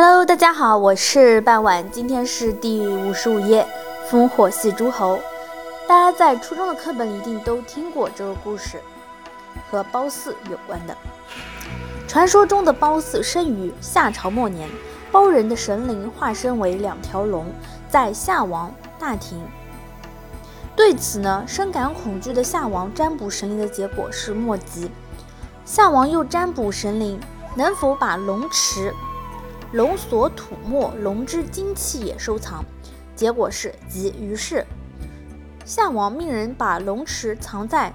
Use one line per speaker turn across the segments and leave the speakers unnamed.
Hello，大家好，我是半晚，今天是第五十五页，烽火戏诸侯。大家在初中的课本一定都听过这个故事，和褒姒有关的。传说中的褒姒生于夏朝末年，褒人的神灵化身为两条龙，在夏王大庭。对此呢，深感恐惧的夏王占卜神灵的结果是莫吉。夏王又占卜神灵能否把龙池。龙所吐沫，龙之精气也收藏。结果是吉。于是夏王命人把龙池藏在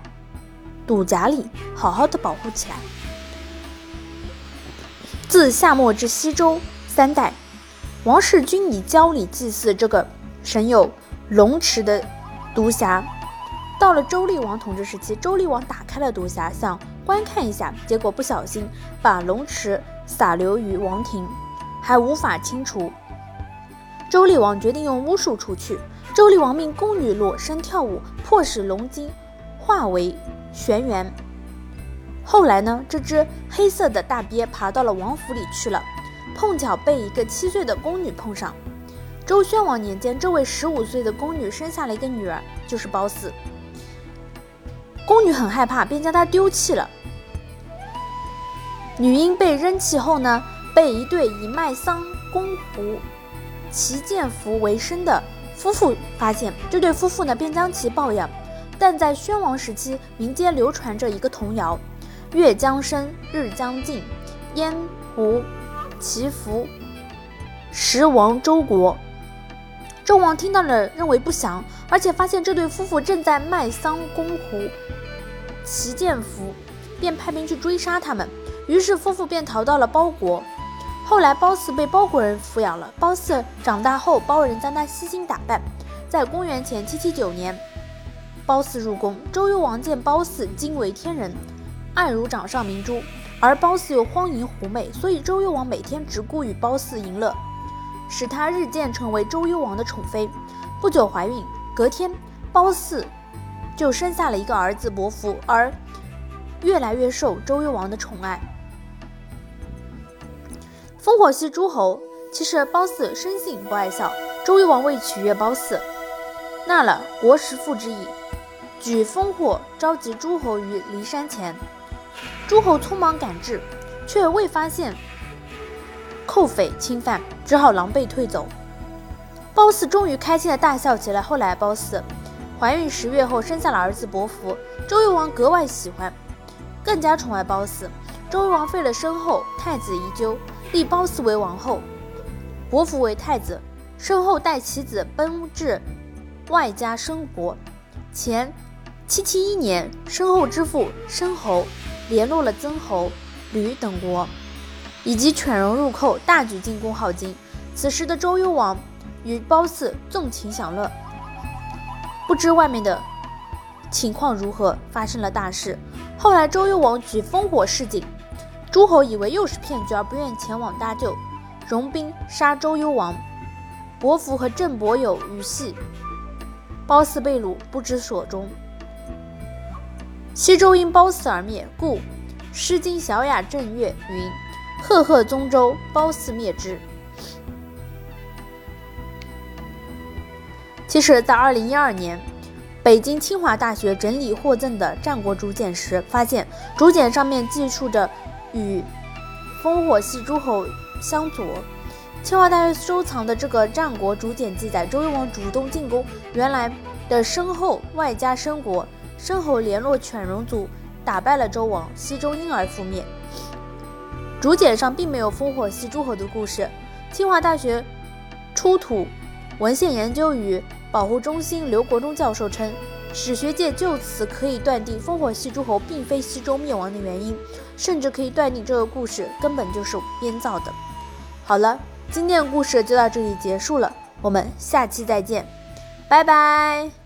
赌匣里，好好的保护起来。自夏末至西周三代，王室均以郊礼祭祀这个神有龙池的毒匣。到了周厉王统治时期，周厉王打开了毒匣，想观看一下，结果不小心把龙池洒流于王庭。还无法清除，周厉王决定用巫术除去。周厉王命宫女裸身跳舞，迫使龙精化为玄元。后来呢，这只黑色的大鳖爬到了王府里去了，碰巧被一个七岁的宫女碰上。周宣王年间，这位十五岁的宫女生下了一个女儿，就是褒姒。宫女很害怕，便将她丢弃了。女婴被扔弃后呢？被一对以卖桑公狐齐建福为生的夫妇发现，这对夫妇呢便将其抱养。但在宣王时期，民间流传着一个童谣：“月将升，日将尽，燕无其福，时亡周国。”周王听到了，认为不祥，而且发现这对夫妇正在卖桑公狐齐建福，便派兵去追杀他们。于是夫妇便逃到了包国。后来，褒姒被包国人抚养了。褒姒长大后，包人将她悉心打扮。在公元前七七九年，褒姒入宫，周幽王见褒姒惊为天人，爱如掌上明珠，而褒姒又荒淫狐媚，所以周幽王每天只顾与褒姒淫乐，使她日渐成为周幽王的宠妃。不久怀孕，隔天褒姒就生下了一个儿子伯服，而越来越受周幽王的宠爱。烽火戏诸侯，其实褒姒生性不爱笑。周幽王为取悦褒姒，纳了国时父之意，举烽火召集诸侯于骊山前。诸侯匆忙赶至，却未发现寇匪侵犯，只好狼狈退走。褒姒终于开心的大笑起来。后来褒姒怀孕十月后生下了儿子伯服，周幽王格外喜欢，更加宠爱褒姒。周幽王废了身后，太子宜臼。立褒姒为王后，伯服为太子。申后带其子奔至外家申国。前七七一年，申后之父申侯联络了曾侯、吕等国，以及犬戎入寇，大举进攻镐京。此时的周幽王与褒姒纵情享乐，不知外面的情况如何，发生了大事。后来周幽王举烽火示警。诸侯以为又是骗局，而不愿前往搭救，戎兵杀周幽王。伯服和郑伯友与戏，褒姒被掳，不知所终。西周因褒姒而灭，故《诗经·小雅·正乐》云：“赫赫宗周，褒姒灭之。”其实，在二零一二年，北京清华大学整理获赠的战国竹简时，发现竹简上面记述着。与烽火戏诸侯相左，清华大学收藏的这个战国竹简记载，周幽王主动进攻原来的申后，外加申国，申侯联络犬戎族，打败了周王，西周因而覆灭。竹简上并没有烽火戏诸侯的故事。清华大学出土文献研究与保护中心刘国忠教授称。史学界就此可以断定，烽火戏诸侯并非西周灭亡的原因，甚至可以断定这个故事根本就是编造的。好了，今天的故事就到这里结束了，我们下期再见，拜拜。